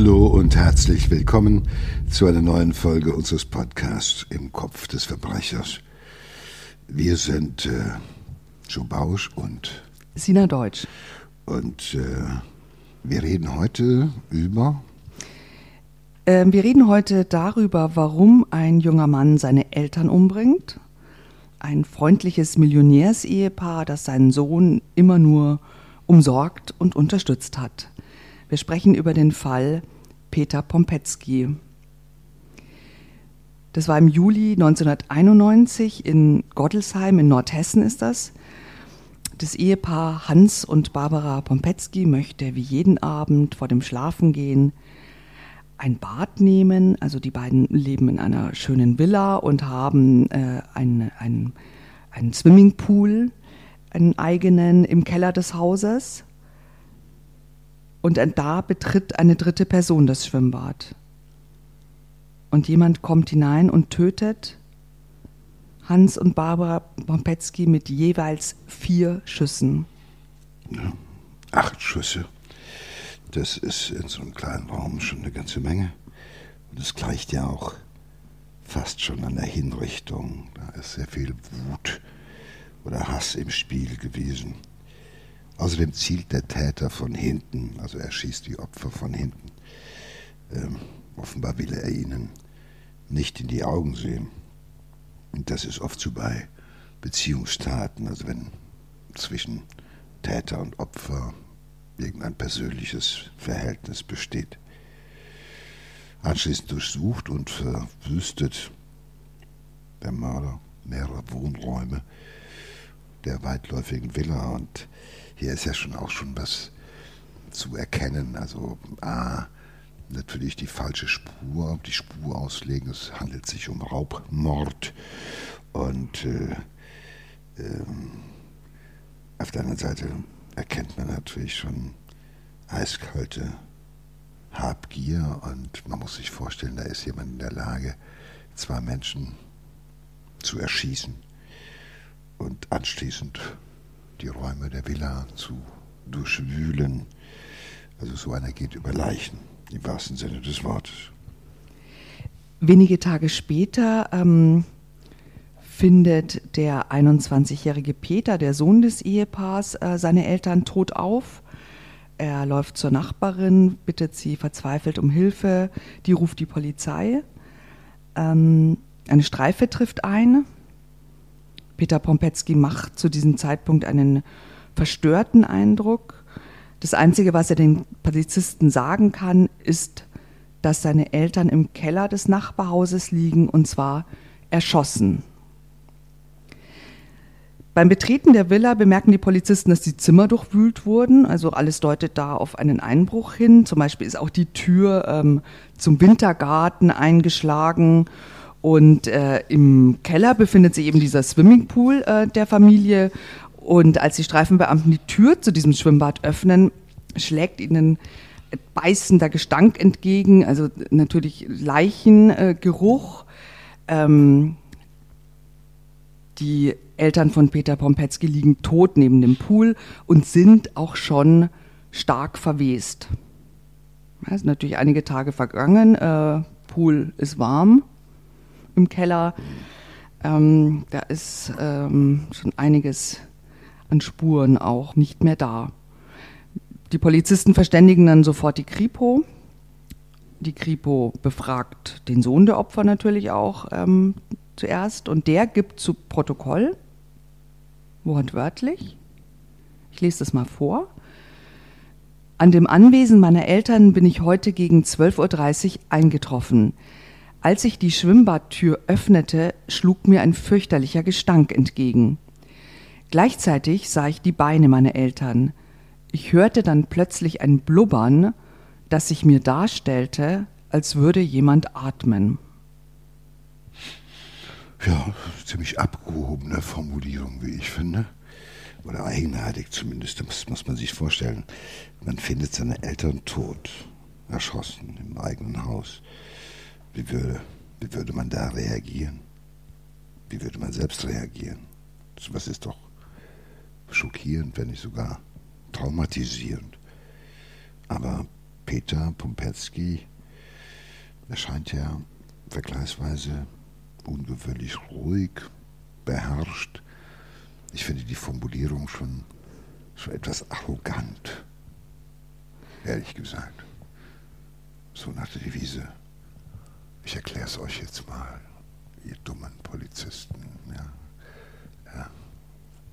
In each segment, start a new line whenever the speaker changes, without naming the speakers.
Hallo und herzlich willkommen zu einer neuen Folge unseres Podcasts Im Kopf des Verbrechers. Wir sind äh, Joe Bausch und
Sina Deutsch.
Und äh, wir reden heute über.
Äh, wir reden heute darüber, warum ein junger Mann seine Eltern umbringt. Ein freundliches Millionärsehepaar, das seinen Sohn immer nur umsorgt und unterstützt hat. Wir sprechen über den Fall Peter Pompetzky. Das war im Juli 1991 in Gottelsheim in Nordhessen ist das. Das Ehepaar Hans und Barbara Pompetzky möchte wie jeden Abend vor dem Schlafengehen ein Bad nehmen. Also die beiden leben in einer schönen Villa und haben äh, einen, einen, einen Swimmingpool, einen eigenen im Keller des Hauses. Und da betritt eine dritte Person das Schwimmbad. Und jemand kommt hinein und tötet Hans und Barbara Pompetzky mit jeweils vier Schüssen.
Ja, acht Schüsse. Das ist in so einem kleinen Raum schon eine ganze Menge. Und es gleicht ja auch fast schon an der Hinrichtung. Da ist sehr viel Wut oder Hass im Spiel gewesen. Außerdem zielt der Täter von hinten, also er schießt die Opfer von hinten. Ähm, offenbar will er ihnen nicht in die Augen sehen. Und das ist oft so bei Beziehungstaten, also wenn zwischen Täter und Opfer irgendein persönliches Verhältnis besteht. Anschließend durchsucht und verwüstet der Mörder mehrere Wohnräume der weitläufigen Villa und hier ist ja schon auch schon was zu erkennen. Also A, natürlich die falsche Spur, die Spur auslegen. Es handelt sich um Raubmord. Und äh, äh, auf der anderen Seite erkennt man natürlich schon eiskalte Habgier und man muss sich vorstellen, da ist jemand in der Lage, zwei Menschen zu erschießen und anschließend die Räume der Villa zu durchwühlen. Also so einer geht über Leichen, im wahrsten Sinne des Wortes.
Wenige Tage später ähm, findet der 21-jährige Peter, der Sohn des Ehepaars, äh, seine Eltern tot auf. Er läuft zur Nachbarin, bittet sie verzweifelt um Hilfe, die ruft die Polizei. Ähm, eine Streife trifft ein, Peter Pompetzky macht zu diesem Zeitpunkt einen verstörten Eindruck. Das Einzige, was er den Polizisten sagen kann, ist, dass seine Eltern im Keller des Nachbarhauses liegen und zwar erschossen. Beim Betreten der Villa bemerken die Polizisten, dass die Zimmer durchwühlt wurden. Also alles deutet da auf einen Einbruch hin. Zum Beispiel ist auch die Tür ähm, zum Wintergarten eingeschlagen und äh, im Keller befindet sich eben dieser Swimmingpool äh, der Familie. Und als die Streifenbeamten die Tür zu diesem Schwimmbad öffnen, schlägt ihnen beißender Gestank entgegen, also natürlich Leichengeruch. Äh, ähm, die Eltern von Peter Pompetzky liegen tot neben dem Pool und sind auch schon stark verwest. Es sind natürlich einige Tage vergangen, äh, Pool ist warm im Keller. Ähm, da ist ähm, schon einiges an Spuren auch nicht mehr da. Die Polizisten verständigen dann sofort die Kripo. Die Kripo befragt den Sohn der Opfer natürlich auch ähm, zuerst und der gibt zu Protokoll, wortwörtlich, ich lese das mal vor. An dem Anwesen meiner Eltern bin ich heute gegen 12.30 Uhr eingetroffen. Als ich die Schwimmbadtür öffnete, schlug mir ein fürchterlicher Gestank entgegen. Gleichzeitig sah ich die Beine meiner Eltern. Ich hörte dann plötzlich ein Blubbern, das sich mir darstellte, als würde jemand atmen.
Ja, ziemlich abgehobene Formulierung, wie ich finde. Oder eigenartig zumindest, das muss man sich vorstellen. Man findet seine Eltern tot, erschossen im eigenen Haus. Wie würde, wie würde man da reagieren? Wie würde man selbst reagieren? Was ist doch schockierend, wenn nicht sogar traumatisierend. Aber Peter Pompetzky erscheint ja vergleichsweise ungewöhnlich ruhig, beherrscht. Ich finde die Formulierung schon, schon etwas arrogant, ehrlich gesagt. So nach der Devise, ich erkläre es euch jetzt mal, ihr dummen Polizisten. Ja.
Ja.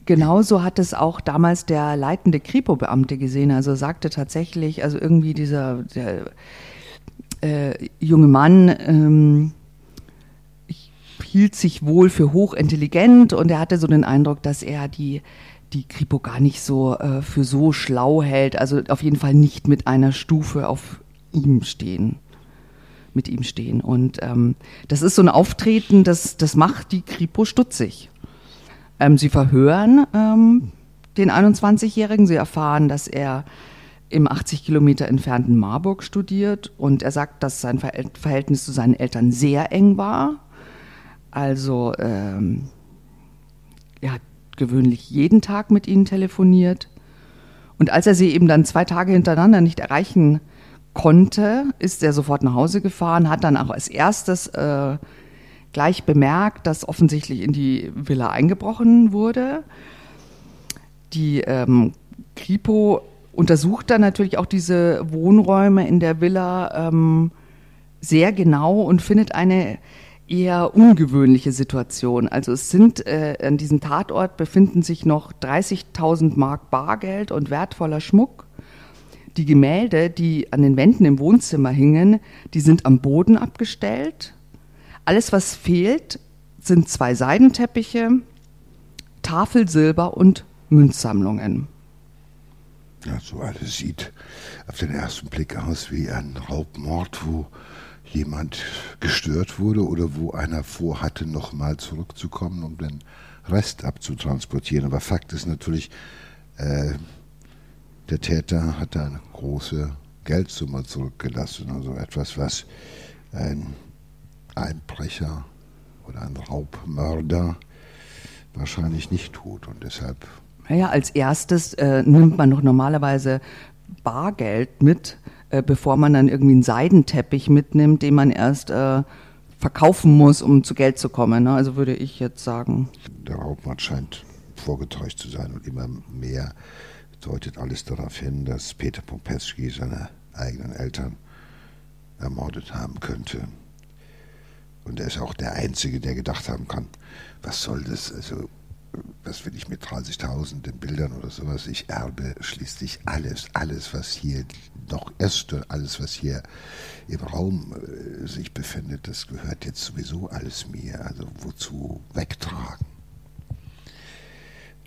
Genauso hat es auch damals der leitende Kripo-Beamte gesehen. Also sagte tatsächlich, also irgendwie dieser der, äh, junge Mann ähm, hielt sich wohl für hochintelligent und er hatte so den Eindruck, dass er die die Kripo gar nicht so äh, für so schlau hält. Also auf jeden Fall nicht mit einer Stufe auf ihm stehen mit ihm stehen. Und ähm, das ist so ein Auftreten, das, das macht die Kripo stutzig. Ähm, sie verhören ähm, den 21-Jährigen, sie erfahren, dass er im 80 Kilometer entfernten Marburg studiert und er sagt, dass sein Verhältnis zu seinen Eltern sehr eng war. Also ähm, er hat gewöhnlich jeden Tag mit ihnen telefoniert. Und als er sie eben dann zwei Tage hintereinander nicht erreichen konnte, ist er sofort nach Hause gefahren, hat dann auch als erstes äh, gleich bemerkt, dass offensichtlich in die Villa eingebrochen wurde. Die ähm, Kripo untersucht dann natürlich auch diese Wohnräume in der Villa ähm, sehr genau und findet eine eher ungewöhnliche Situation. Also es sind äh, an diesem Tatort befinden sich noch 30.000 Mark Bargeld und wertvoller Schmuck. Die Gemälde, die an den Wänden im Wohnzimmer hingen, die sind am Boden abgestellt. Alles, was fehlt, sind zwei Seidenteppiche, Tafelsilber und Münzsammlungen.
Ja, so alles sieht auf den ersten Blick aus wie ein Raubmord, wo jemand gestört wurde oder wo einer vorhatte, nochmal zurückzukommen, um den Rest abzutransportieren. Aber Fakt ist natürlich, äh, der Täter hat eine große Geldsumme zurückgelassen, also etwas, was ein Einbrecher oder ein Raubmörder wahrscheinlich nicht tut und deshalb.
Naja, als erstes äh, nimmt man doch normalerweise Bargeld mit, äh, bevor man dann irgendwie einen Seidenteppich mitnimmt, den man erst äh, verkaufen muss, um zu Geld zu kommen. Ne? Also würde ich jetzt sagen.
Der Raubmord scheint vorgetäuscht zu sein und immer mehr deutet alles darauf hin, dass Peter Pompeski seine eigenen Eltern ermordet haben könnte. Und er ist auch der Einzige, der gedacht haben kann, was soll das, also was will ich mit 30.000 Bildern oder sowas, ich erbe schließlich alles, alles, was hier noch ist und alles, was hier im Raum äh, sich befindet, das gehört jetzt sowieso alles mir, also wozu wegtragen.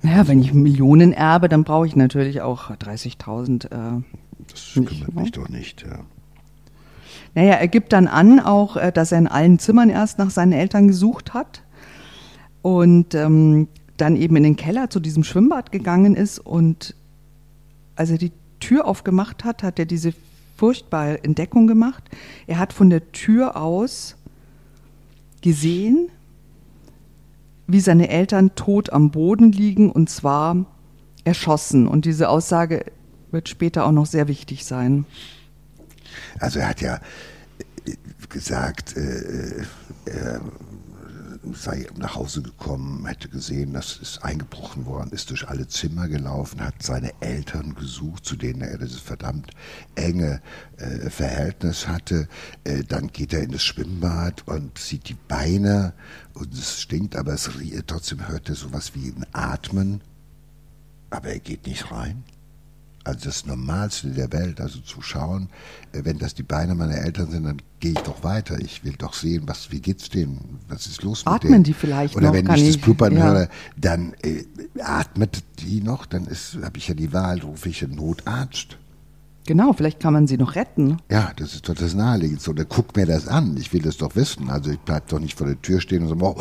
Naja, wenn ich Millionen erbe, dann brauche ich natürlich auch 30.000. Äh,
das kümmert mich ne? doch nicht, ja.
Naja, er gibt dann an, auch, äh, dass er in allen Zimmern erst nach seinen Eltern gesucht hat und ähm, dann eben in den Keller zu diesem Schwimmbad gegangen ist und als er die Tür aufgemacht hat, hat er diese furchtbare Entdeckung gemacht. Er hat von der Tür aus gesehen, wie seine Eltern tot am Boden liegen und zwar erschossen. Und diese Aussage wird später auch noch sehr wichtig sein.
Also er hat ja äh, gesagt, äh, er sei nach Hause gekommen, hätte gesehen, dass es eingebrochen worden ist, durch alle Zimmer gelaufen, hat seine Eltern gesucht, zu denen er dieses verdammt enge äh, Verhältnis hatte. Äh, dann geht er in das Schwimmbad und sieht die Beine und es stinkt, aber es trotzdem hört er sowas wie ein Atmen, aber er geht nicht rein also das Normalste der Welt, also zu schauen, äh, wenn das die Beine meiner Eltern sind, dann gehe ich doch weiter. Ich will doch sehen, was, wie geht's denen? Was ist los
Atmen
mit denen?
Atmen die vielleicht
Oder
noch?
wenn ich das Blubbern ja. höre, dann äh, atmet die noch, dann habe ich ja die Wahl, rufe ich einen Notarzt.
Genau, vielleicht kann man sie noch retten.
Ja, das ist doch das Naheliegendste. Oder guck mir das an. Ich will das doch wissen. Also ich bleibe doch nicht vor der Tür stehen und so, oh,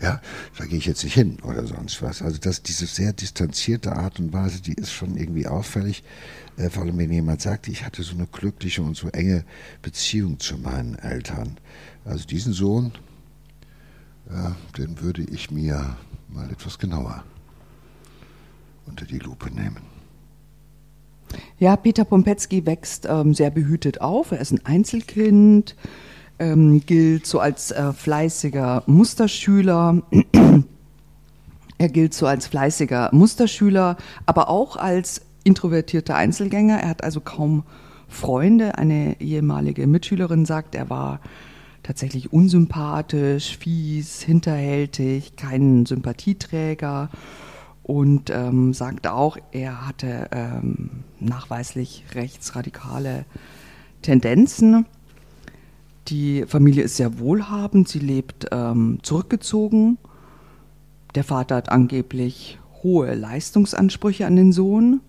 ja, da gehe ich jetzt nicht hin oder sonst was. Also das, diese sehr distanzierte Art und Weise, die ist schon irgendwie auffällig. Äh, vor allem, wenn jemand sagt, ich hatte so eine glückliche und so enge Beziehung zu meinen Eltern. Also diesen Sohn, ja, den würde ich mir mal etwas genauer unter die Lupe nehmen.
Ja, Peter Pompetzky wächst ähm, sehr behütet auf. Er ist ein Einzelkind, ähm, gilt so als äh, fleißiger Musterschüler. er gilt so als fleißiger Musterschüler, aber auch als introvertierter Einzelgänger. Er hat also kaum Freunde. Eine ehemalige Mitschülerin sagt, er war tatsächlich unsympathisch, fies, hinterhältig, kein Sympathieträger und ähm, sagt auch, er hatte ähm, nachweislich rechtsradikale Tendenzen. Die Familie ist sehr wohlhabend, sie lebt ähm, zurückgezogen. Der Vater hat angeblich hohe Leistungsansprüche an den Sohn.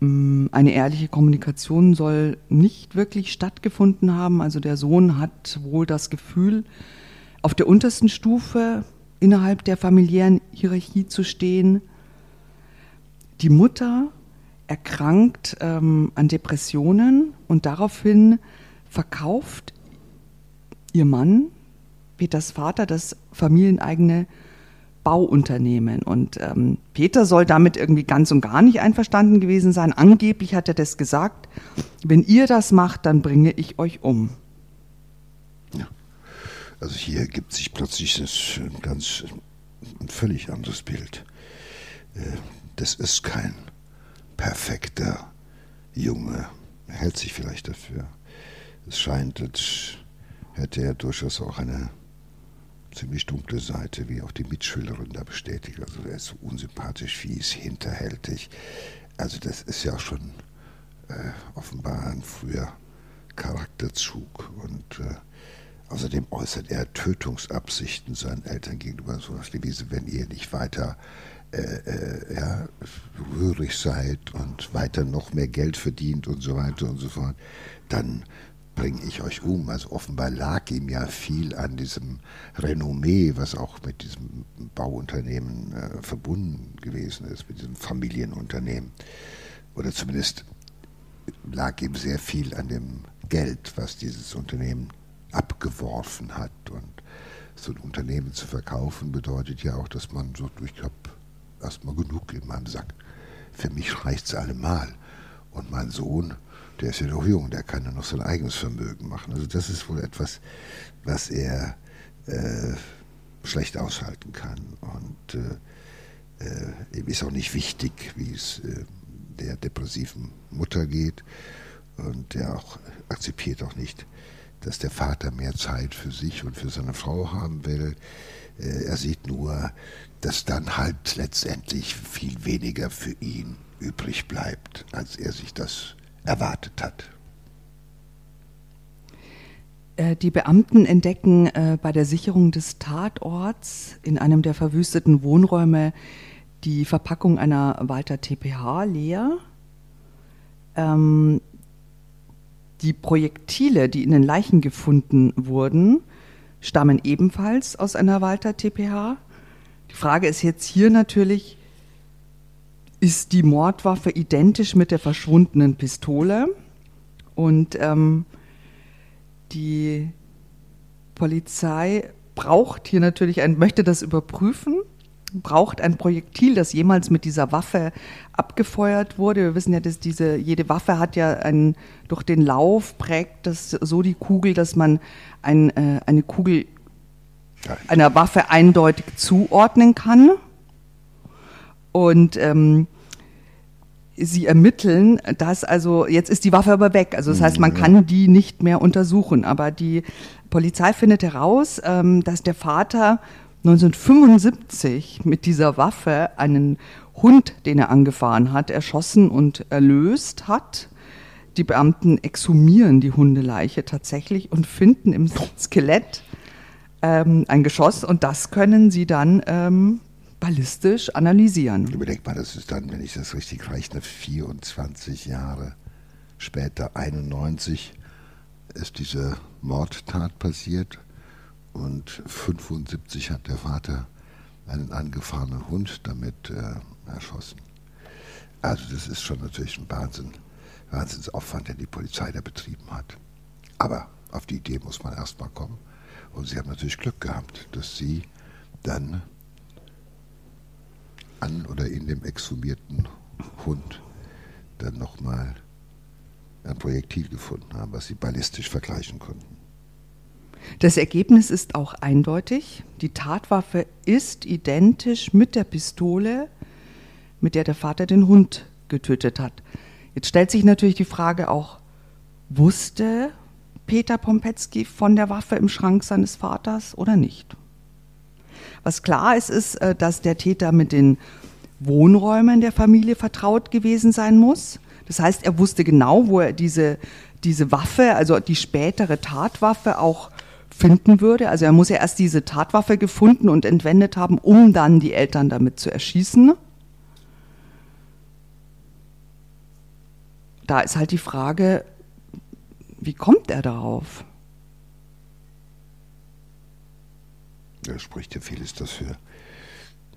Mm, eine ehrliche Kommunikation soll nicht wirklich stattgefunden haben. Also der Sohn hat wohl das Gefühl, auf der untersten Stufe innerhalb der familiären Hierarchie zu stehen. Die Mutter erkrankt ähm, an Depressionen und daraufhin verkauft ihr Mann, Peters Vater, das familieneigene Bauunternehmen. Und ähm, Peter soll damit irgendwie ganz und gar nicht einverstanden gewesen sein. Angeblich hat er das gesagt, wenn ihr das macht, dann bringe ich euch um.
Also hier gibt sich plötzlich ein ganz ein völlig anderes Bild. Äh, das ist kein perfekter Junge. Er hält sich vielleicht dafür. Es scheint, als hätte er durchaus auch eine ziemlich dunkle Seite, wie auch die Mitschülerin da bestätigt. Also er ist so unsympathisch, fies, hinterhältig. Also das ist ja schon äh, offenbar ein früher Charakterzug. Und äh, außerdem äußert er Tötungsabsichten seinen Eltern gegenüber, so nach Devise, wenn ihr nicht weiter äh, äh, ja, rührig seid und weiter noch mehr Geld verdient und so weiter und so fort, dann bringe ich euch um. Also offenbar lag ihm ja viel an diesem Renommee, was auch mit diesem Bauunternehmen äh, verbunden gewesen ist, mit diesem Familienunternehmen. Oder zumindest lag ihm sehr viel an dem Geld, was dieses Unternehmen abgeworfen hat. Und so ein Unternehmen zu verkaufen bedeutet ja auch, dass man so, ich habe erstmal genug in meinem Sack. Für mich reicht es allemal. Und mein Sohn, der ist ja noch jung, der kann ja noch sein eigenes Vermögen machen. Also das ist wohl etwas, was er äh, schlecht aushalten kann. Und äh, äh, ihm ist auch nicht wichtig, wie es äh, der depressiven Mutter geht. Und er auch akzeptiert auch nicht, dass der Vater mehr Zeit für sich und für seine Frau haben will. Äh, er sieht nur, dass dann halt letztendlich viel weniger für ihn übrig bleibt, als er sich das erwartet hat.
Äh, die Beamten entdecken äh, bei der Sicherung des Tatorts in einem der verwüsteten Wohnräume die Verpackung einer Walter TPH leer. Ähm, die Projektile, die in den Leichen gefunden wurden, stammen ebenfalls aus einer Walter TPH. Die Frage ist jetzt hier natürlich, ist die Mordwaffe identisch mit der verschwundenen Pistole. Und ähm, die Polizei braucht hier natürlich ein, möchte das überprüfen, braucht ein Projektil, das jemals mit dieser Waffe abgefeuert wurde. Wir wissen ja, dass diese, jede Waffe hat ja einen, durch den Lauf prägt das so die Kugel, dass man ein, äh, eine Kugel einer Waffe eindeutig zuordnen kann. Und ähm, sie ermitteln, dass also jetzt ist die Waffe aber weg. Also das heißt, man kann die nicht mehr untersuchen. Aber die Polizei findet heraus, ähm, dass der Vater 1975 mit dieser Waffe einen Hund, den er angefahren hat, erschossen und erlöst hat. Die Beamten exhumieren die Hundeleiche tatsächlich und finden im Skelett ähm, ein Geschoss und das können sie dann ähm, ballistisch analysieren.
Überleg mal, das ist dann, wenn ich das richtig rechne, 24 Jahre später, 91, ist diese Mordtat passiert und 75 hat der Vater einen angefahrenen Hund damit äh, erschossen. Also das ist schon natürlich ein Wahnsinn, Wahnsinnsaufwand, den die Polizei da betrieben hat. Aber auf die Idee muss man erstmal kommen. Und sie haben natürlich Glück gehabt, dass sie dann an oder in dem exhumierten Hund dann nochmal ein Projektil gefunden haben, was sie ballistisch vergleichen konnten.
Das Ergebnis ist auch eindeutig. Die Tatwaffe ist identisch mit der Pistole, mit der der Vater den Hund getötet hat. Jetzt stellt sich natürlich die Frage auch, wusste Peter Pompetzky von der Waffe im Schrank seines Vaters oder nicht? Was klar ist, ist, äh, dass der Täter mit den Wohnräumen der Familie vertraut gewesen sein muss. Das heißt, er wusste genau, wo er diese, diese Waffe, also die spätere Tatwaffe auch finden würde. Also er muss ja erst diese Tatwaffe gefunden und entwendet haben, um dann die Eltern damit zu erschießen. Da ist halt die Frage, wie kommt er darauf?
Da spricht ja vieles dafür,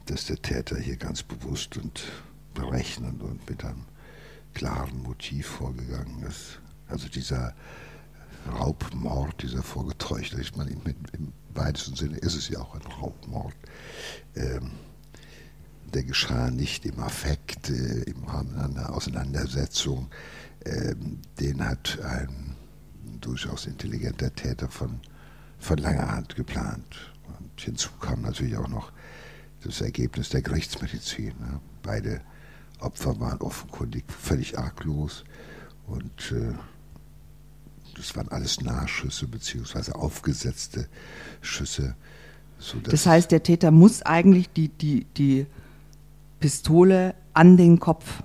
dass der Täter hier ganz bewusst und berechnend und mit einem klaren Motiv vorgegangen ist. Also dieser Raubmord, dieser vorgetäuschte, ich meine, im, weitesten Sinne ist es ja auch ein Raubmord. Ähm, der geschah nicht im Affekt, äh, im Rahmen einer Auseinandersetzung. Ähm, den hat ein durchaus intelligenter Täter von, von langer Hand geplant. Und hinzu kam natürlich auch noch das Ergebnis der Gerichtsmedizin. Ne? Beide Opfer waren offenkundig völlig arglos und äh, das waren alles Nahschüsse beziehungsweise aufgesetzte Schüsse.
Das heißt, der Täter muss eigentlich die, die, die Pistole an den Kopf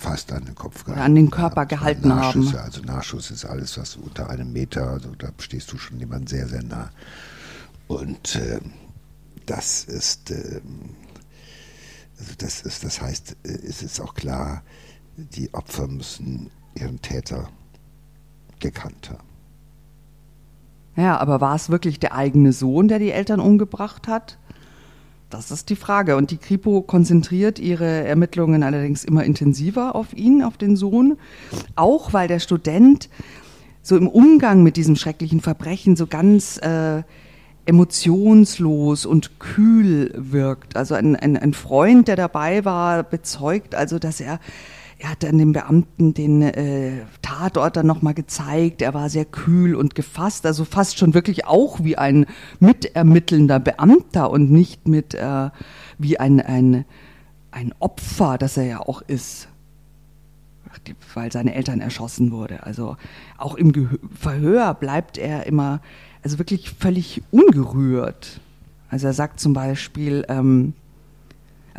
fast an den Kopf
gehalten. an den Körper gehalten haben.
Also Nachschuss ist alles, was unter einem Meter, also da stehst du schon jemand sehr, sehr nah. Und äh, das ist, äh, also das ist, das heißt, äh, es ist auch klar, die Opfer müssen ihren Täter gekannt haben.
Ja, aber war es wirklich der eigene Sohn, der die Eltern umgebracht hat? Das ist die Frage. Und die Kripo konzentriert ihre Ermittlungen allerdings immer intensiver auf ihn, auf den Sohn. Auch weil der Student so im Umgang mit diesem schrecklichen Verbrechen so ganz äh, emotionslos und kühl wirkt. Also ein, ein, ein Freund, der dabei war, bezeugt also, dass er er hat dann dem Beamten den äh, Tatort dann nochmal gezeigt. Er war sehr kühl und gefasst, also fast schon wirklich auch wie ein mitermittelnder Beamter und nicht mit äh, wie ein, ein, ein Opfer, das er ja auch ist weil seine Eltern erschossen wurde. Also auch im Gehör Verhör bleibt er immer, also wirklich völlig ungerührt. Also er sagt zum Beispiel, ähm,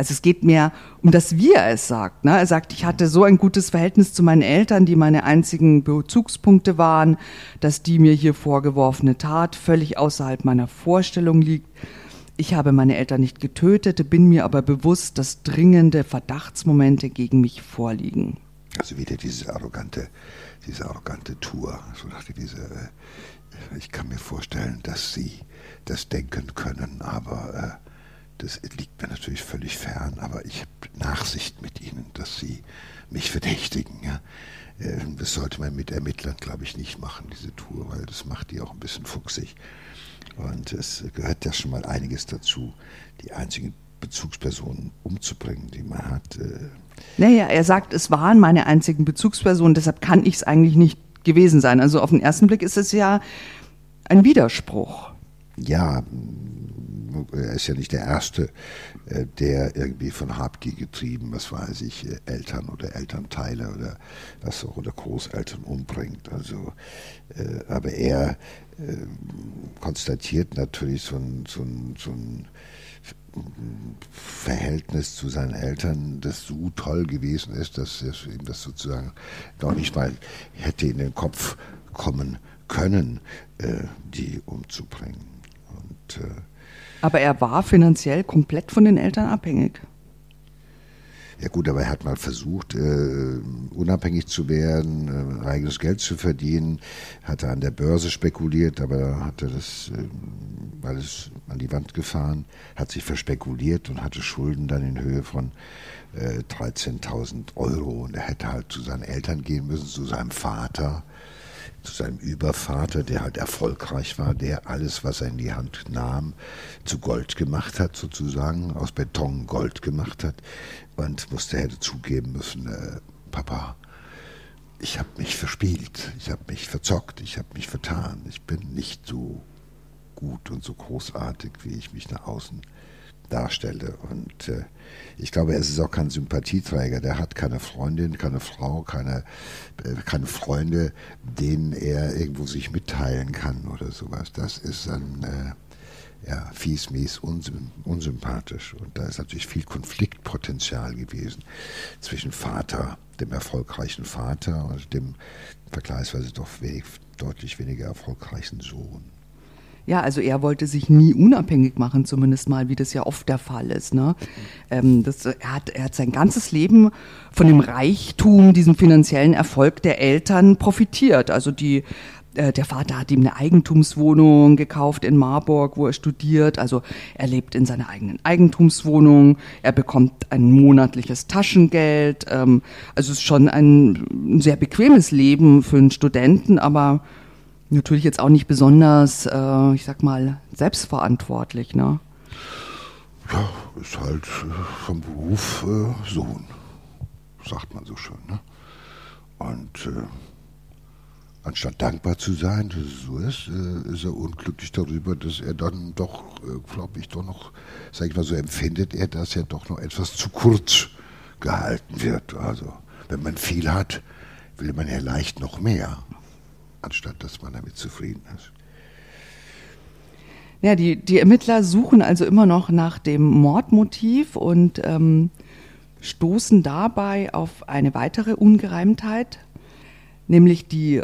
also es geht mehr um das, wie er es sagt. Ne? Er sagt, ich hatte so ein gutes Verhältnis zu meinen Eltern, die meine einzigen Bezugspunkte waren, dass die mir hier vorgeworfene Tat völlig außerhalb meiner Vorstellung liegt. Ich habe meine Eltern nicht getötet, bin mir aber bewusst, dass dringende Verdachtsmomente gegen mich vorliegen.
Also wieder diese arrogante, diese arrogante Tour, so nach diese, äh, ich kann mir vorstellen, dass sie das denken können, aber äh, das liegt mir natürlich völlig fern, aber ich habe Nachsicht mit Ihnen, dass Sie mich verdächtigen. Ja. Ähm, das sollte man mit Ermittlern, glaube ich, nicht machen, diese Tour, weil das macht die auch ein bisschen fuchsig. Und es gehört ja schon mal einiges dazu, die einzigen Bezugspersonen umzubringen, die man hat. Äh.
Naja, er sagt, es waren meine einzigen Bezugspersonen, deshalb kann ich es eigentlich nicht gewesen sein. Also auf den ersten Blick ist es ja ein Widerspruch.
Ja, er ist ja nicht der Erste, äh, der irgendwie von Habgier getrieben, was weiß ich, äh, Eltern oder Elternteile oder was auch oder Großeltern umbringt. Also, äh, aber er konstatiert natürlich so ein, so ein, so ein Verhältnis zu seinen Eltern, das so toll gewesen ist, dass ihm das sozusagen noch nicht mal hätte in den Kopf kommen können, die umzubringen. Und
aber er war finanziell komplett von den Eltern abhängig.
Ja gut, aber er hat mal versucht, äh, unabhängig zu werden, äh, eigenes Geld zu verdienen, hatte an der Börse spekuliert, aber hatte das äh, alles an die Wand gefahren, hat sich verspekuliert und hatte Schulden dann in Höhe von äh, 13.000 Euro und er hätte halt zu seinen Eltern gehen müssen, zu seinem Vater zu seinem Übervater, der halt erfolgreich war, der alles, was er in die Hand nahm, zu Gold gemacht hat, sozusagen, aus Beton Gold gemacht hat und musste, hätte zugeben müssen, äh, Papa, ich habe mich verspielt, ich habe mich verzockt, ich habe mich vertan. Ich bin nicht so gut und so großartig, wie ich mich nach außen darstelle. Und äh, ich glaube, er ist auch kein Sympathieträger. Der hat keine Freundin, keine Frau, keine, äh, keine Freunde, denen er irgendwo sich mitteilen kann oder sowas. Das ist ein äh, ja, fies, mies, unsym unsympathisch. Und da ist natürlich viel Konfliktpotenzial gewesen zwischen Vater, dem erfolgreichen Vater und dem vergleichsweise doch wenig, deutlich weniger erfolgreichen Sohn.
Ja, also er wollte sich nie unabhängig machen, zumindest mal, wie das ja oft der Fall ist. Ne? Ähm, das, er, hat, er hat sein ganzes Leben von dem Reichtum, diesem finanziellen Erfolg der Eltern profitiert. Also die, äh, der Vater hat ihm eine Eigentumswohnung gekauft in Marburg, wo er studiert. Also er lebt in seiner eigenen Eigentumswohnung. Er bekommt ein monatliches Taschengeld. Ähm, also es ist schon ein, ein sehr bequemes Leben für einen Studenten, aber natürlich jetzt auch nicht besonders, äh, ich sag mal, selbstverantwortlich, ne?
Ja, ist halt äh, vom Beruf äh, Sohn, sagt man so schön, ne? Und äh, anstatt dankbar zu sein, dass es so ist, äh, ist er unglücklich darüber, dass er dann doch, äh, glaube ich, doch noch, sag ich mal so, empfindet er, dass er doch noch etwas zu kurz gehalten wird. Also, wenn man viel hat, will man ja leicht noch mehr anstatt dass man damit zufrieden ist.
Ja, die, die Ermittler suchen also immer noch nach dem Mordmotiv und ähm, stoßen dabei auf eine weitere Ungereimtheit, nämlich die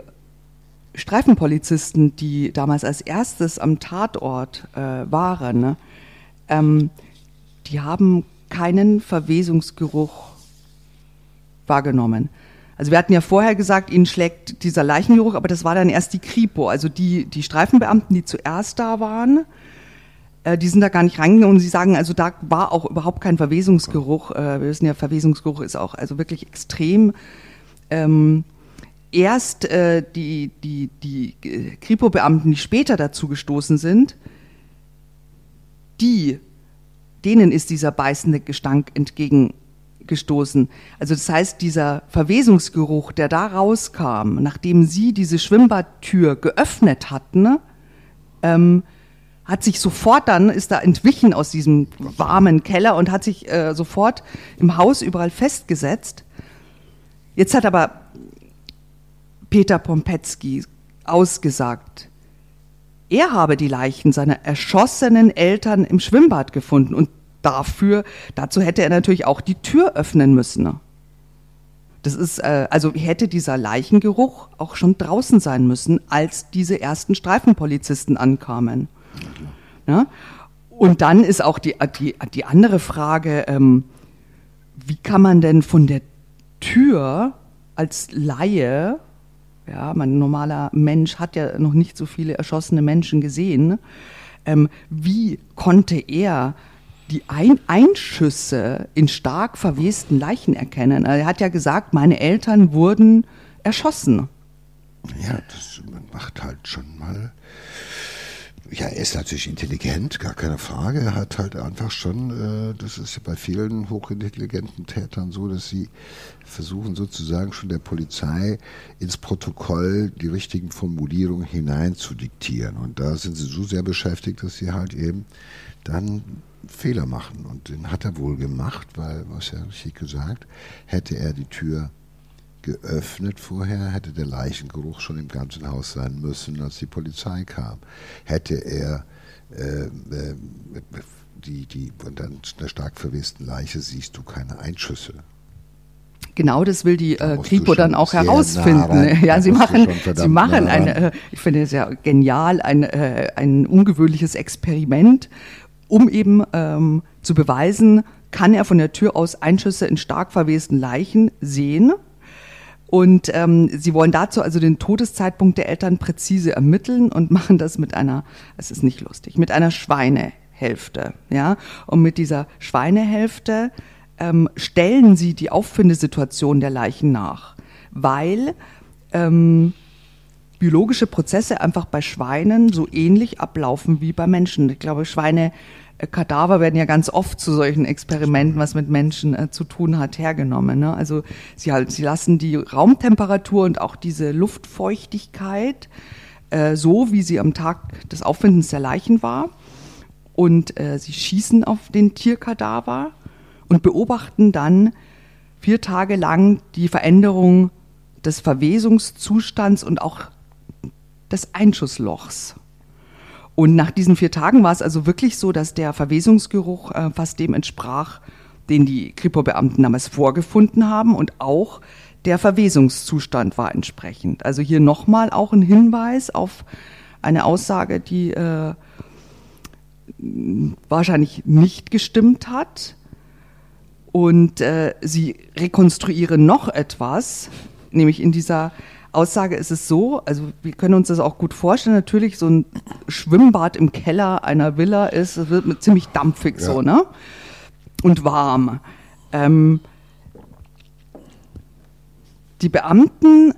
Streifenpolizisten, die damals als erstes am Tatort äh, waren, ne, ähm, die haben keinen Verwesungsgeruch wahrgenommen. Also wir hatten ja vorher gesagt, ihnen schlägt dieser Leichengeruch, aber das war dann erst die Kripo, also die, die Streifenbeamten, die zuerst da waren, äh, die sind da gar nicht reingegangen und sie sagen, also da war auch überhaupt kein Verwesungsgeruch. Äh, wir wissen ja, Verwesungsgeruch ist auch also wirklich extrem. Ähm, erst äh, die, die, die äh, Kripo-Beamten, die später dazu gestoßen sind, die, denen ist dieser beißende Gestank entgegen gestoßen. Also das heißt, dieser Verwesungsgeruch, der da rauskam, nachdem sie diese Schwimmbadtür geöffnet hatten, ähm, hat sich sofort dann, ist da entwichen aus diesem warmen Keller und hat sich äh, sofort im Haus überall festgesetzt. Jetzt hat aber Peter Pompetzky ausgesagt, er habe die Leichen seiner erschossenen Eltern im Schwimmbad gefunden und dafür, dazu hätte er natürlich auch die Tür öffnen müssen. Das ist, äh, also hätte dieser Leichengeruch auch schon draußen sein müssen, als diese ersten Streifenpolizisten ankamen. Ja? Und dann ist auch die, die, die andere Frage, ähm, wie kann man denn von der Tür als Laie, ja, mein normaler Mensch hat ja noch nicht so viele erschossene Menschen gesehen, ähm, wie konnte er die Ein Einschüsse in stark verwesten Leichen erkennen. Er hat ja gesagt, meine Eltern wurden erschossen.
Ja, das macht halt schon mal. Ja, er ist natürlich intelligent, gar keine Frage. Er hat halt einfach schon, äh, das ist ja bei vielen hochintelligenten Tätern so, dass sie versuchen sozusagen schon der Polizei ins Protokoll die richtigen Formulierungen hineinzudiktieren. Und da sind sie so sehr beschäftigt, dass sie halt eben dann Fehler machen. Und den hat er wohl gemacht, weil, was ja richtig gesagt, hätte er die Tür geöffnet vorher, hätte der Leichengeruch schon im ganzen Haus sein müssen, als die Polizei kam. Hätte er äh, äh, die, die, und dann einer stark verwesten Leiche siehst du keine Einschüsse.
Genau, das will die äh, Kripo dann auch herausfinden. ja, sie machen, sie machen ein, äh, ich finde es ja genial, ein, äh, ein ungewöhnliches Experiment, um eben ähm, zu beweisen, kann er von der Tür aus Einschüsse in stark verwesten Leichen sehen. Und ähm, sie wollen dazu also den Todeszeitpunkt der Eltern präzise ermitteln und machen das mit einer, es ist nicht lustig, mit einer Schweinehälfte. Ja? Und mit dieser Schweinehälfte ähm, stellen sie die Auffindesituation der Leichen nach, weil ähm, biologische Prozesse einfach bei Schweinen so ähnlich ablaufen wie bei Menschen. Ich glaube, Schweine äh, Kadaver werden ja ganz oft zu solchen Experimenten, was mit Menschen äh, zu tun hat, hergenommen. Ne? Also sie, halt, sie lassen die Raumtemperatur und auch diese Luftfeuchtigkeit äh, so, wie sie am Tag des Auffindens der Leichen war. Und äh, sie schießen auf den Tierkadaver und beobachten dann vier Tage lang die Veränderung des Verwesungszustands und auch des Einschusslochs. Und nach diesen vier Tagen war es also wirklich so, dass der Verwesungsgeruch äh, fast dem entsprach, den die Kripo-Beamten damals vorgefunden haben und auch der Verwesungszustand war entsprechend. Also hier nochmal auch ein Hinweis auf eine Aussage, die äh, wahrscheinlich nicht gestimmt hat. Und äh, sie rekonstruieren noch etwas, nämlich in dieser Aussage ist es so, also wir können uns das auch gut vorstellen, natürlich so ein Schwimmbad im Keller einer Villa ist, es wird mit ziemlich dampfig ja. so, ne? Und warm. Ähm, die Beamten,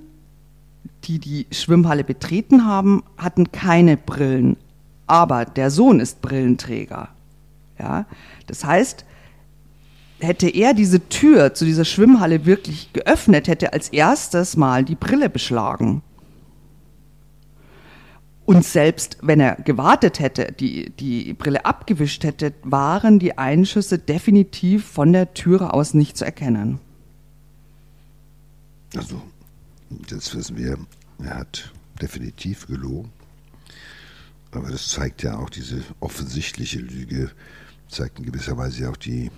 die die Schwimmhalle betreten haben, hatten keine Brillen, aber der Sohn ist Brillenträger. Ja? Das heißt, hätte er diese Tür zu dieser Schwimmhalle wirklich geöffnet, hätte als erstes mal die Brille beschlagen. Und selbst wenn er gewartet hätte, die, die Brille abgewischt hätte, waren die Einschüsse definitiv von der Türe aus nicht zu erkennen.
Also, das wissen wir, er hat definitiv gelogen. Aber das zeigt ja auch diese offensichtliche Lüge, zeigt in gewisser Weise auch die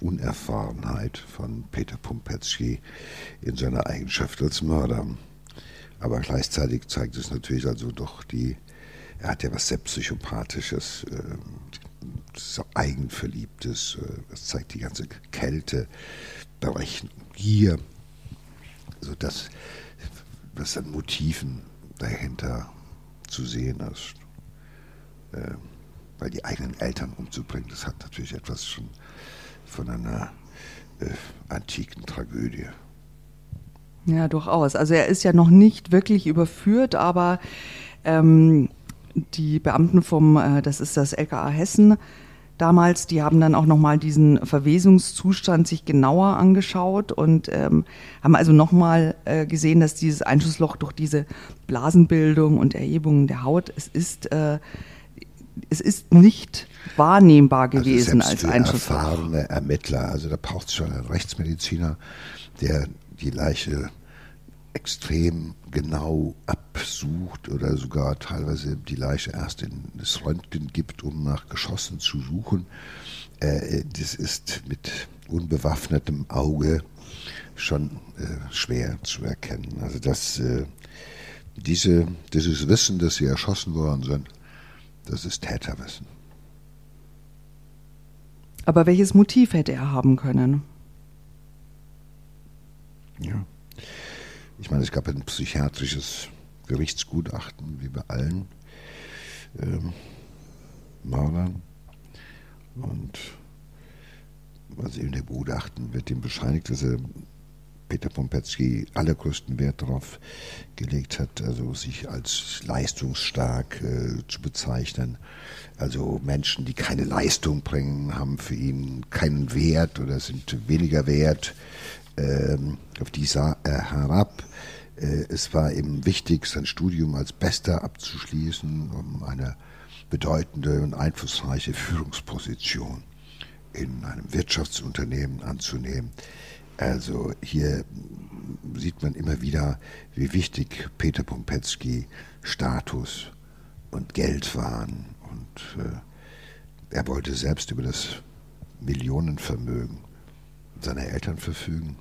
Unerfahrenheit von Peter Pumpetzky in seiner Eigenschaft als Mörder. Aber gleichzeitig zeigt es natürlich also doch die, er hat ja was sehr Psychopathisches, äh, so Eigenverliebtes, äh, das zeigt die ganze Kälte, Berechnung, Gier, also das, was an Motiven dahinter zu sehen ist. Äh, weil die eigenen Eltern umzubringen, das hat natürlich etwas schon von einer äh, antiken Tragödie.
Ja, durchaus. Also er ist ja noch nicht wirklich überführt, aber ähm, die Beamten vom, äh, das ist das LKA Hessen damals, die haben dann auch nochmal diesen Verwesungszustand sich genauer angeschaut und ähm, haben also nochmal äh, gesehen, dass dieses Einschussloch durch diese Blasenbildung und Erhebungen der Haut, es ist äh, es ist nicht wahrnehmbar also gewesen
also
als Einschuss.
erfahrene Ermittler, also da braucht es schon einen Rechtsmediziner, der die Leiche extrem genau absucht oder sogar teilweise die Leiche erst in das Röntgen gibt, um nach Geschossen zu suchen. Äh, das ist mit unbewaffnetem Auge schon äh, schwer zu erkennen. Also dass äh, diese, dieses Wissen, dass sie erschossen worden sind, das ist Täterwissen.
Aber welches Motiv hätte er haben können?
Ja. Ich meine, es gab ein psychiatrisches Gerichtsgutachten, wie bei allen ähm, Mördern. Und also in dem Gutachten wird ihm bescheinigt, dass er Peter Pompetzky allergrößten Wert darauf gelegt hat, also sich als leistungsstark äh, zu bezeichnen. Also Menschen, die keine Leistung bringen, haben für ihn keinen Wert oder sind weniger wert. Ähm, auf die sah er herab. Äh, es war ihm wichtig, sein Studium als Bester abzuschließen, um eine bedeutende und einflussreiche Führungsposition in einem Wirtschaftsunternehmen anzunehmen. Also hier sieht man immer wieder, wie wichtig Peter Pompetzky Status und Geld waren. Und äh, er wollte selbst über das Millionenvermögen seiner Eltern verfügen.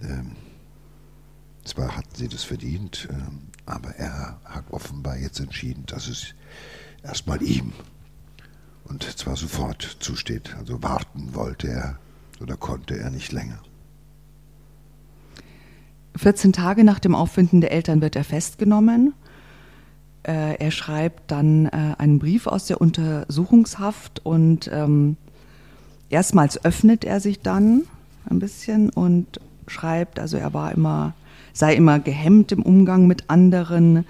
Ähm, zwar hatten sie das verdient, ähm, aber er hat offenbar jetzt entschieden, dass es erstmal ihm und zwar sofort zusteht. Also warten wollte er oder konnte er nicht länger.
14 Tage nach dem Auffinden der Eltern wird er festgenommen. Äh, er schreibt dann äh, einen Brief aus der Untersuchungshaft und ähm, erstmals öffnet er sich dann ein bisschen und schreibt, also er war immer, sei immer gehemmt im Umgang mit anderen,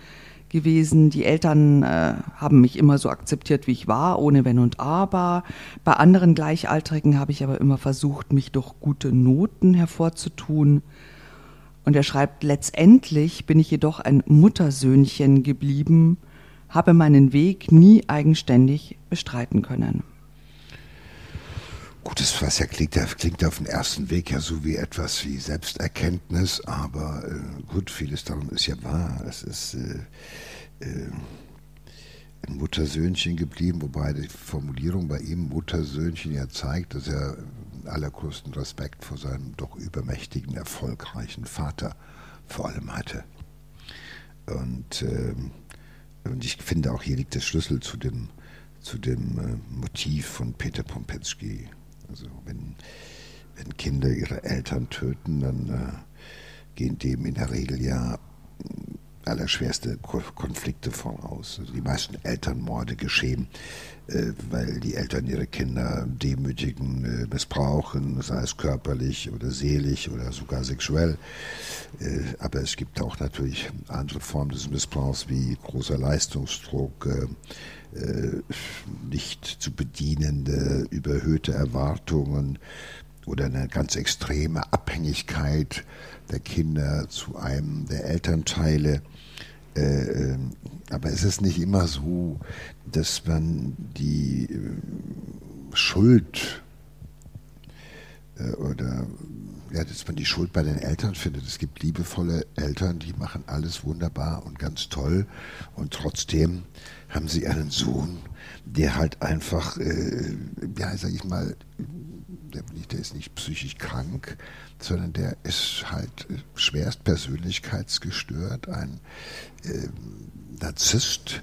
gewesen. Die Eltern äh, haben mich immer so akzeptiert, wie ich war, ohne Wenn und Aber. Bei anderen Gleichaltrigen habe ich aber immer versucht, mich durch gute Noten hervorzutun. Und er schreibt, letztendlich bin ich jedoch ein Muttersöhnchen geblieben, habe meinen Weg nie eigenständig bestreiten können.
Gut, das was ja klingt, klingt auf den ersten Weg ja so wie etwas wie Selbsterkenntnis, aber äh, gut, vieles darum ist ja wahr. Es ist äh, äh, ein Muttersöhnchen geblieben, wobei die Formulierung bei ihm Muttersöhnchen ja zeigt, dass er allergrößten Respekt vor seinem doch übermächtigen, erfolgreichen Vater vor allem hatte. Und, ähm, und ich finde auch hier liegt der Schlüssel zu dem, zu dem äh, Motiv von Peter Pompetzky also wenn, wenn Kinder ihre Eltern töten, dann äh, gehen dem in der Regel ja äh, allerschwerste Konflikte voraus. Also die meisten Elternmorde geschehen, äh, weil die Eltern ihre Kinder demütigen, äh, missbrauchen, sei es körperlich oder seelisch oder sogar sexuell. Äh, aber es gibt auch natürlich andere Formen des Missbrauchs wie großer Leistungsdruck, nicht zu bedienende, überhöhte Erwartungen oder eine ganz extreme Abhängigkeit der Kinder zu einem der Elternteile. Äh, äh, aber es ist nicht immer so, dass man die Schuld oder ja, dass man die Schuld bei den Eltern findet. Es gibt liebevolle Eltern, die machen alles wunderbar und ganz toll und trotzdem haben sie einen Sohn, der halt einfach, äh, ja, sag ich mal, der, der, ist nicht psychisch krank, sondern der ist halt äh, schwerst persönlichkeitsgestört, ein äh, Narzisst,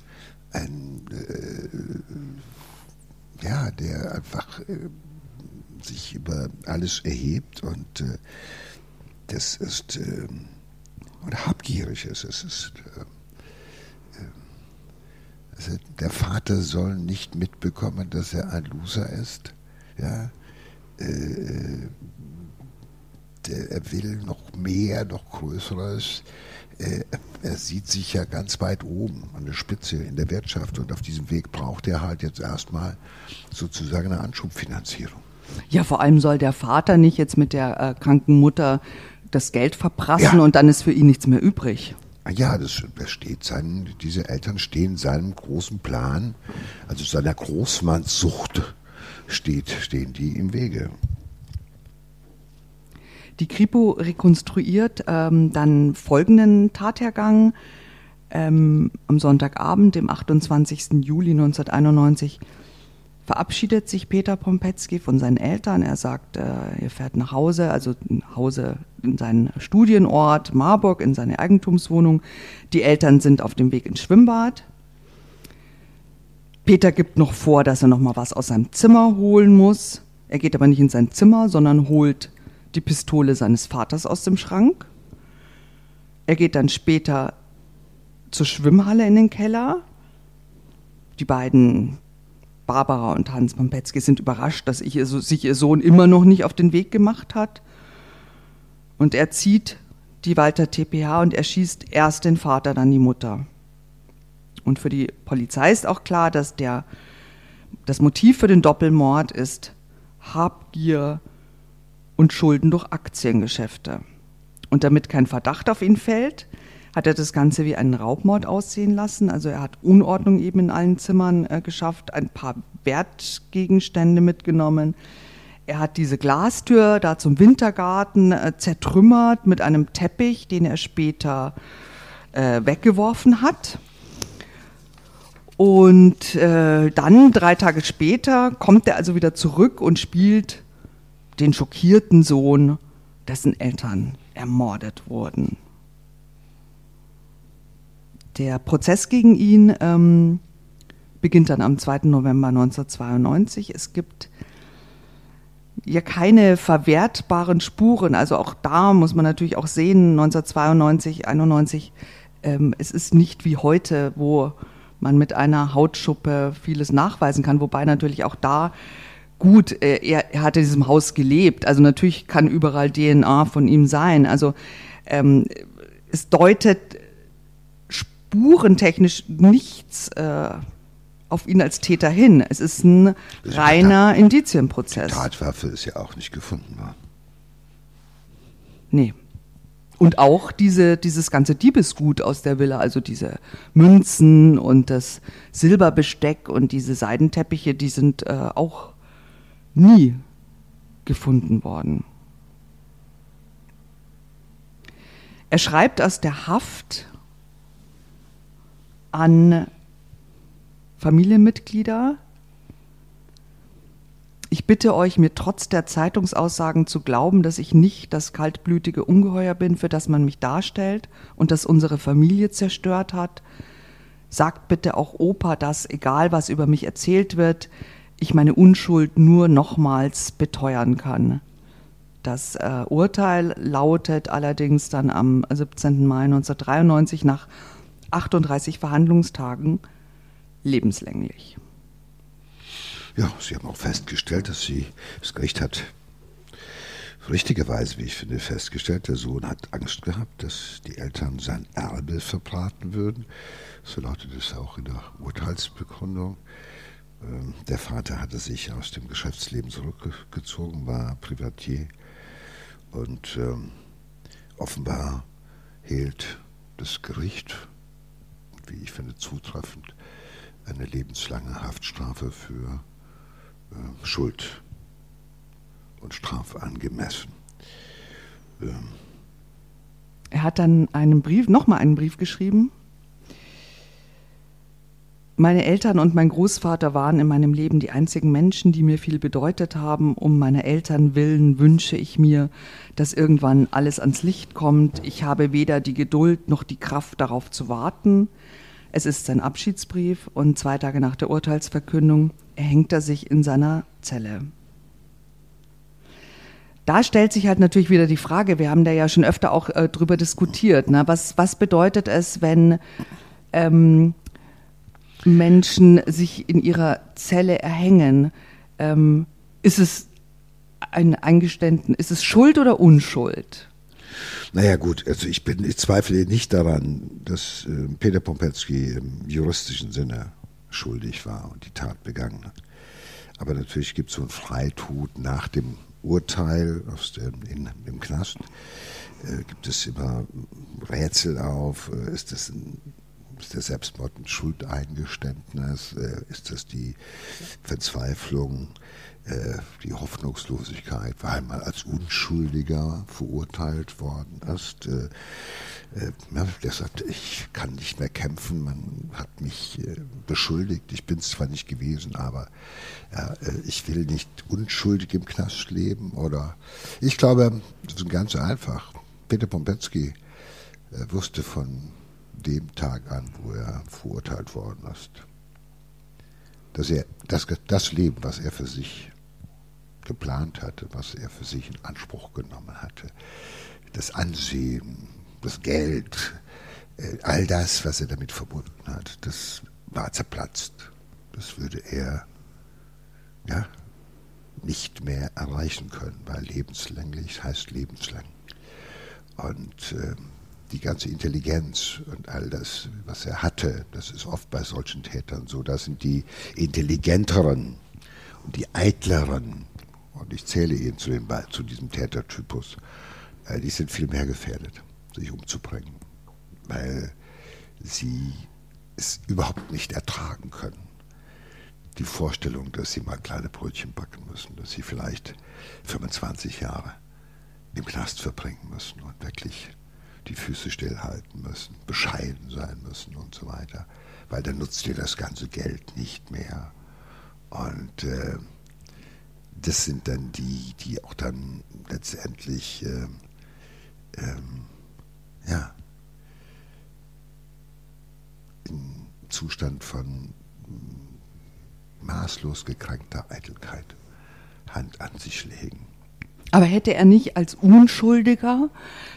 ein, äh, ja, der einfach äh, sich über alles erhebt und äh, das ist, und habgierig ist, es ist, also der Vater soll nicht mitbekommen, dass er ein Loser ist. Ja, äh, der, er will noch mehr, noch Größeres. Äh, er sieht sich ja ganz weit oben an der Spitze in der Wirtschaft und auf diesem Weg braucht er halt jetzt erstmal sozusagen eine Anschubfinanzierung.
Ja, vor allem soll der Vater nicht jetzt mit der äh, kranken Mutter das Geld verprassen ja. und dann ist für ihn nichts mehr übrig.
Ah ja, das, das steht seinen, diese Eltern stehen seinem großen Plan, also seiner Großmannssucht steht, stehen die im Wege.
Die Kripo rekonstruiert ähm, dann folgenden Tathergang. Ähm, am Sonntagabend, dem 28. Juli 1991, verabschiedet sich Peter Pompetzky von seinen Eltern. Er sagt, äh, er fährt nach Hause, also nach Hause in seinen Studienort Marburg, in seine Eigentumswohnung. Die Eltern sind auf dem Weg ins Schwimmbad. Peter gibt noch vor, dass er noch mal was aus seinem Zimmer holen muss. Er geht aber nicht in sein Zimmer, sondern holt die Pistole seines Vaters aus dem Schrank. Er geht dann später zur Schwimmhalle in den Keller. Die beiden Barbara und Hans Pompetzky sind überrascht, dass ich, sich ihr Sohn immer noch nicht auf den Weg gemacht hat. Und er zieht die Walter TPH und erschießt erst den Vater, dann die Mutter. Und für die Polizei ist auch klar, dass der, das Motiv für den Doppelmord ist Habgier und Schulden durch Aktiengeschäfte. Und damit kein Verdacht auf ihn fällt, hat er das Ganze wie einen Raubmord aussehen lassen. Also er hat Unordnung eben in allen Zimmern äh, geschafft, ein paar Wertgegenstände mitgenommen. Er hat diese Glastür da zum Wintergarten äh, zertrümmert mit einem Teppich, den er später äh, weggeworfen hat. Und äh, dann, drei Tage später, kommt er also wieder zurück und spielt den schockierten Sohn, dessen Eltern ermordet wurden. Der Prozess gegen ihn ähm, beginnt dann am 2. November 1992. Es gibt ja keine verwertbaren Spuren. Also auch da muss man natürlich auch sehen, 1992, 91, ähm, es ist nicht wie heute, wo man mit einer Hautschuppe vieles nachweisen kann, wobei natürlich auch da gut, äh, er, er hat in diesem Haus gelebt. Also natürlich kann überall DNA von ihm sein. Also ähm, es deutet spurentechnisch nichts äh, auf ihn als Täter hin. Es ist ein reiner Indizienprozess. Die
Tatwaffe ist ja auch nicht gefunden worden.
Nee. Und auch diese, dieses ganze Diebesgut aus der Villa, also diese Münzen und das Silberbesteck und diese Seidenteppiche, die sind äh, auch nie gefunden worden. Er schreibt aus der Haft an Familienmitglieder, ich bitte euch, mir trotz der Zeitungsaussagen zu glauben, dass ich nicht das kaltblütige Ungeheuer bin, für das man mich darstellt und das unsere Familie zerstört hat. Sagt bitte auch Opa, dass, egal was über mich erzählt wird, ich meine Unschuld nur nochmals beteuern kann. Das äh, Urteil lautet allerdings dann am 17. Mai 1993 nach 38 Verhandlungstagen lebenslänglich.
Ja, Sie haben auch festgestellt, dass sie, das Gericht hat richtigerweise, wie ich finde, festgestellt, der Sohn hat Angst gehabt, dass die Eltern sein Erbe verbraten würden. So lautet es auch in der Urteilsbegründung. Ähm, der Vater hatte sich aus dem Geschäftsleben zurückgezogen, war Privatier und ähm, offenbar hielt das Gericht, wie ich finde, zutreffend, eine lebenslange Haftstrafe für äh, Schuld und Strafe angemessen.
Ähm. Er hat dann einen Brief, nochmal einen Brief geschrieben. Meine Eltern und mein Großvater waren in meinem Leben die einzigen Menschen, die mir viel bedeutet haben. Um meiner Eltern willen wünsche ich mir, dass irgendwann alles ans Licht kommt. Ich habe weder die Geduld noch die Kraft darauf zu warten. Es ist sein Abschiedsbrief und zwei Tage nach der Urteilsverkündung erhängt er sich in seiner Zelle. Da stellt sich halt natürlich wieder die Frage, wir haben da ja schon öfter auch äh, drüber diskutiert, ne? was, was bedeutet es, wenn ähm, Menschen sich in ihrer Zelle erhängen? Ähm, ist es ein Eingeständnis, ist es Schuld oder Unschuld?
Naja gut, also ich bin, ich zweifle nicht daran, dass äh, Peter Pompetzky im juristischen Sinne schuldig war und die Tat begangen hat. Aber natürlich gibt es so ein Freitut nach dem Urteil aus dem, in, im Knast. Äh, gibt es immer Rätsel auf, äh, ist das ein ist der Selbstmord ein Schuldeingeständnis? Äh, ist das die Verzweiflung? Äh, die Hoffnungslosigkeit, weil man als Unschuldiger verurteilt worden ist. Äh, der sagt, ich kann nicht mehr kämpfen, man hat mich beschuldigt, ich bin es zwar nicht gewesen, aber ich will nicht unschuldig im Knast leben. Oder ich glaube, das ist ganz einfach. Peter Pompetzky wusste von dem Tag an, wo er verurteilt worden ist, dass er das, das Leben, was er für sich geplant hatte, was er für sich in Anspruch genommen hatte. Das Ansehen, das Geld, äh, all das, was er damit verbunden hat, das war zerplatzt. Das würde er ja, nicht mehr erreichen können, weil lebenslänglich heißt lebenslang. Und äh, die ganze Intelligenz und all das, was er hatte, das ist oft bei solchen Tätern so, das sind die intelligenteren und die eitleren und ich zähle ihn zu, dem, zu diesem Tätertypus, äh, die sind viel mehr gefährdet, sich umzubringen, weil sie es überhaupt nicht ertragen können. Die Vorstellung, dass sie mal kleine Brötchen backen müssen, dass sie vielleicht 25 Jahre im Knast verbringen müssen und wirklich die Füße stillhalten müssen, bescheiden sein müssen und so weiter, weil dann nutzt dir das ganze Geld nicht mehr. Und äh, das sind dann die, die auch dann letztendlich äh, ähm, ja, in Zustand von maßlos gekränkter Eitelkeit Hand an sich legen.
Aber hätte er nicht als Unschuldiger,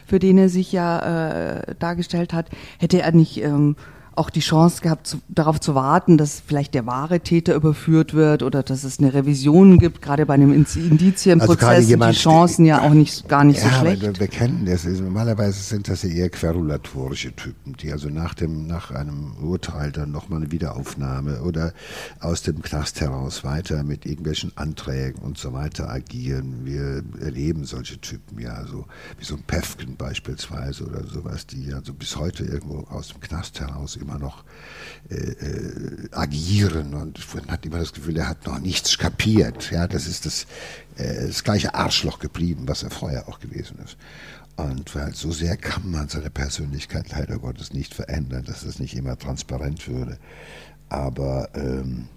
für den er sich ja äh, dargestellt hat, hätte er nicht ähm, auch die Chance gehabt, zu, darauf zu warten, dass vielleicht der wahre Täter überführt wird oder dass es eine Revision gibt. Gerade bei einem Indizienprozess also sind die Chancen ja auch nicht, gar nicht
ja,
so schlecht.
Wir, wir kennen das. Normalerweise sind das ja eher querulatorische Typen, die also nach, dem, nach einem Urteil dann nochmal eine Wiederaufnahme oder aus dem Knast heraus weiter mit irgendwelchen Anträgen und so weiter agieren. Wir erleben solche Typen ja, so wie so ein Pefken beispielsweise oder sowas, die also bis heute irgendwo aus dem Knast heraus immer noch äh, äh, agieren und man hat immer das Gefühl, er hat noch nichts kapiert. Ja, das ist das, äh, das gleiche Arschloch geblieben, was er vorher auch gewesen ist. Und weil so sehr kann man seine Persönlichkeit leider Gottes nicht verändern, dass das nicht immer transparent würde. Aber ähm,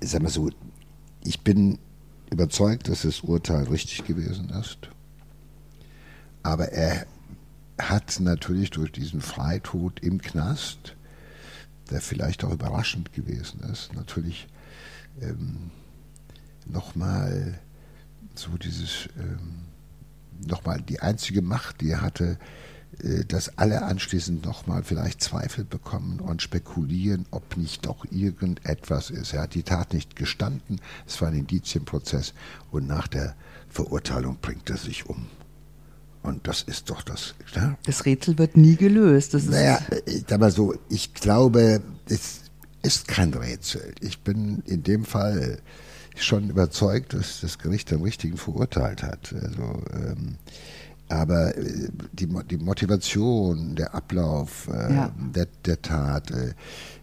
sag mal so, ich bin überzeugt, dass das Urteil richtig gewesen ist. Aber er hat natürlich durch diesen Freitod im Knast, der vielleicht auch überraschend gewesen ist, natürlich ähm, nochmal so dieses, ähm, nochmal die einzige Macht, die er hatte, äh, dass alle anschließend nochmal vielleicht Zweifel bekommen und spekulieren, ob nicht doch irgendetwas ist. Er hat die Tat nicht gestanden, es war ein Indizienprozess und nach der Verurteilung bringt er sich um. Und das ist doch das.
Ja? Das Rätsel wird nie gelöst. Das
naja, ich sag mal so, ich glaube, es ist kein Rätsel. Ich bin in dem Fall schon überzeugt, dass das Gericht den Richtigen verurteilt hat. Also, ähm, aber äh, die, die Motivation, der Ablauf äh, ja. der, der Tat, äh,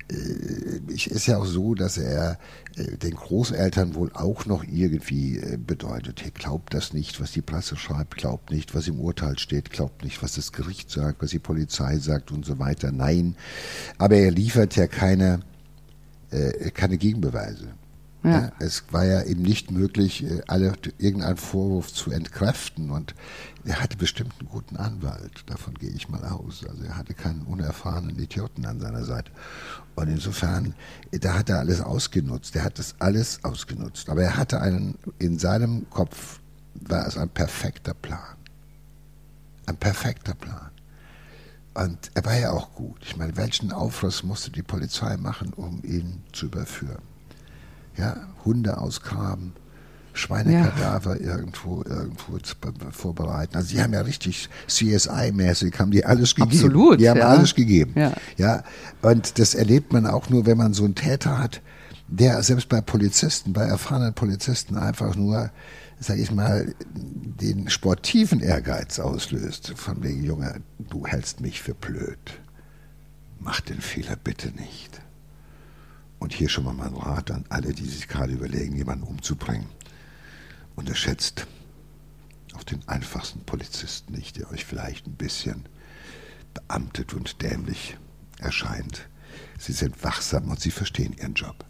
äh, ist ja auch so, dass er äh, den Großeltern wohl auch noch irgendwie äh, bedeutet, hey, glaubt das nicht, was die Presse schreibt, glaubt nicht, was im Urteil steht, glaubt nicht, was das Gericht sagt, was die Polizei sagt und so weiter. Nein, aber er liefert ja keine, keine Gegenbeweise. Ja. Ja, es war ja eben nicht möglich, alle irgendeinen Vorwurf zu entkräften. Und er hatte bestimmt einen guten Anwalt, davon gehe ich mal aus. Also er hatte keinen unerfahrenen Idioten an seiner Seite. Und insofern, da hat er alles ausgenutzt. Er hat das alles ausgenutzt. Aber er hatte einen, in seinem Kopf war es ein perfekter Plan. Ein perfekter Plan. Und er war ja auch gut. Ich meine, welchen Aufriss musste die Polizei machen, um ihn zu überführen? Ja, Hunde ausgraben, Schweinekadaver ja. irgendwo, irgendwo vorbereiten. Also sie haben ja richtig CSI-mäßig, haben die alles gegeben.
Absolut.
Die haben
ja.
alles gegeben. Ja. ja. Und das erlebt man auch nur, wenn man so einen Täter hat, der selbst bei Polizisten, bei erfahrenen Polizisten einfach nur, sag ich mal, den sportiven Ehrgeiz auslöst. Von wegen, Junge, du hältst mich für blöd. Mach den Fehler bitte nicht. Und hier schon mal mein Rat an alle, die sich gerade überlegen, jemanden umzubringen unterschätzt auch den einfachsten Polizisten nicht, der euch vielleicht ein bisschen beamtet und dämlich erscheint. Sie sind wachsam und sie verstehen ihren Job.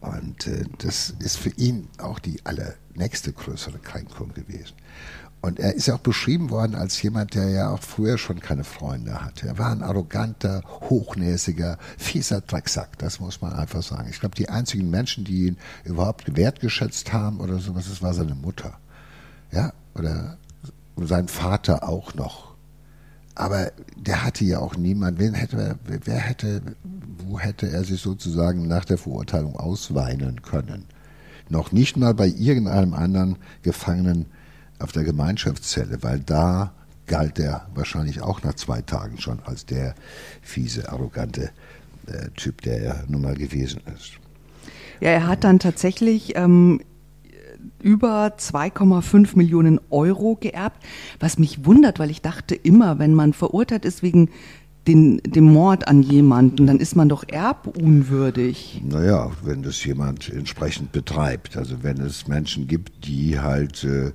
Und äh, das ist für ihn auch die allernächste größere Kränkung gewesen. Und er ist ja auch beschrieben worden als jemand, der ja auch früher schon keine Freunde hatte. Er war ein arroganter, hochnäsiger, fieser Drecksack, das muss man einfach sagen. Ich glaube, die einzigen Menschen, die ihn überhaupt wertgeschätzt haben oder sowas, das war seine Mutter. Ja, oder sein Vater auch noch. Aber der hatte ja auch niemand. Wen hätte, wer hätte, wo hätte er sich sozusagen nach der Verurteilung ausweinen können? Noch nicht mal bei irgendeinem anderen Gefangenen auf der Gemeinschaftszelle, weil da galt er wahrscheinlich auch nach zwei Tagen schon als der fiese, arrogante äh, Typ, der er nun mal gewesen ist.
Ja, er hat dann tatsächlich ähm, über 2,5 Millionen Euro geerbt, was mich wundert, weil ich dachte immer, wenn man verurteilt ist wegen den, dem Mord an jemanden, dann ist man doch erbunwürdig.
Naja, wenn das jemand entsprechend betreibt. Also wenn es Menschen gibt, die halt äh,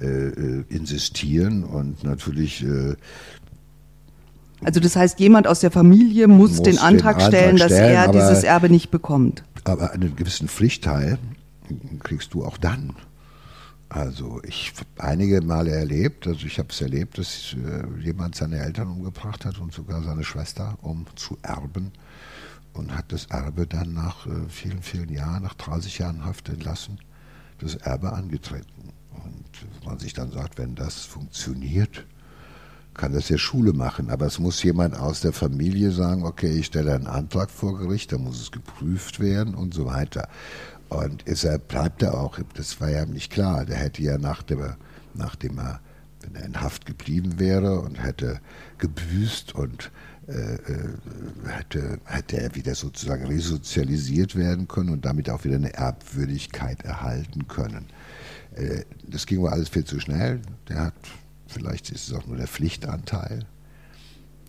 äh, insistieren und natürlich äh,
also das heißt, jemand aus der Familie muss, muss den, Antrag den, Antrag stellen, dass stellen, er dieses Erbe nicht bekommt.
Aber einen gewissen Pflichtteil kriegst du auch dann. Also ich habe einige Male erlebt, also ich habe es erlebt, dass äh, jemand seine Eltern umgebracht hat und sogar seine Schwester, um zu erben und hat das Erbe dann nach äh, vielen, vielen Jahren, nach 30 Jahren Haft entlassen, das Erbe angetreten. Und man sich dann sagt, wenn das funktioniert, kann das ja Schule machen, aber es muss jemand aus der Familie sagen, okay, ich stelle einen Antrag vor Gericht, da muss es geprüft werden und so weiter. Und deshalb bleibt er auch, das war ja nicht klar, der hätte ja nach dem, nachdem er, wenn er in Haft geblieben wäre und hätte gebüßt und äh, äh, hätte, hätte er wieder sozusagen resozialisiert werden können und damit auch wieder eine Erbwürdigkeit erhalten können. Äh, das ging aber alles viel zu schnell. Der hat, vielleicht ist es auch nur der Pflichtanteil,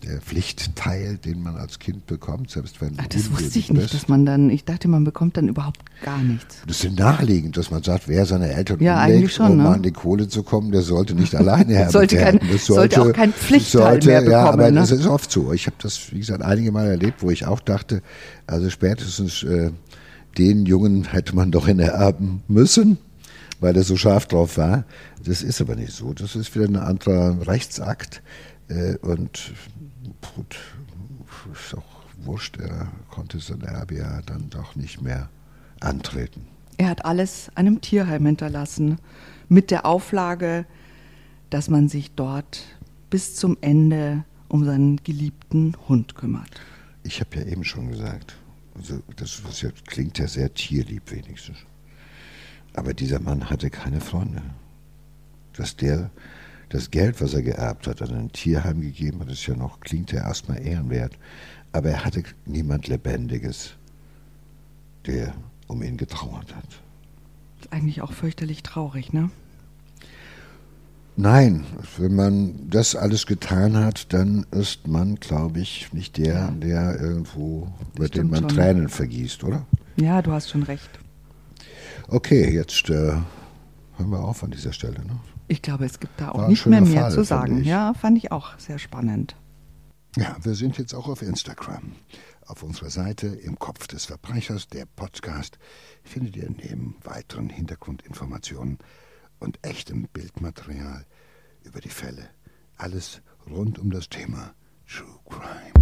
der Pflichtteil, den man als Kind bekommt, selbst wenn
Ach, das wusste ich nicht, bist. dass man dann, ich dachte, man bekommt dann überhaupt gar nichts.
Das ist naheliegend, dass man sagt, wer seine Eltern
ja, umlegt, schon,
um
ne?
an die Kohle zu kommen, der sollte nicht alleine herbekommen.
sollte, kein, sollte, sollte auch kein Pflichtteil sollte, mehr bekommen. Ja,
aber
ne?
das ist oft so. Ich habe das, wie gesagt, einige Mal erlebt, wo ich auch dachte, also spätestens äh, den Jungen hätte man doch erben müssen weil er so scharf drauf war. Das ist aber nicht so. Das ist wieder ein anderer Rechtsakt. Äh, und gut, ist auch wurscht, er konnte sein Erbe ja dann doch nicht mehr antreten.
Er hat alles einem Tierheim hinterlassen, mit der Auflage, dass man sich dort bis zum Ende um seinen geliebten Hund kümmert.
Ich habe ja eben schon gesagt, also das, das klingt ja sehr tierlieb wenigstens. Aber dieser Mann hatte keine Freunde. Dass der das Geld, was er geerbt hat, an ein Tierheim gegeben hat, ist ja noch, klingt ja erstmal ehrenwert. Aber er hatte niemand Lebendiges, der um ihn getrauert hat.
Ist eigentlich auch fürchterlich traurig, ne?
Nein, wenn man das alles getan hat, dann ist man, glaube ich, nicht der, der irgendwo, mit dem man schon. Tränen vergießt, oder?
Ja, du hast schon recht.
Okay, jetzt äh, hören wir auf an dieser Stelle. Ne?
Ich glaube, es gibt da auch War nicht mehr mehr Fall, zu sagen. Ja, fand ich auch sehr spannend.
Ja, wir sind jetzt auch auf Instagram. Auf unserer Seite im Kopf des Verbrechers, der Podcast, findet ihr neben weiteren Hintergrundinformationen und echtem Bildmaterial über die Fälle alles rund um das Thema True Crime.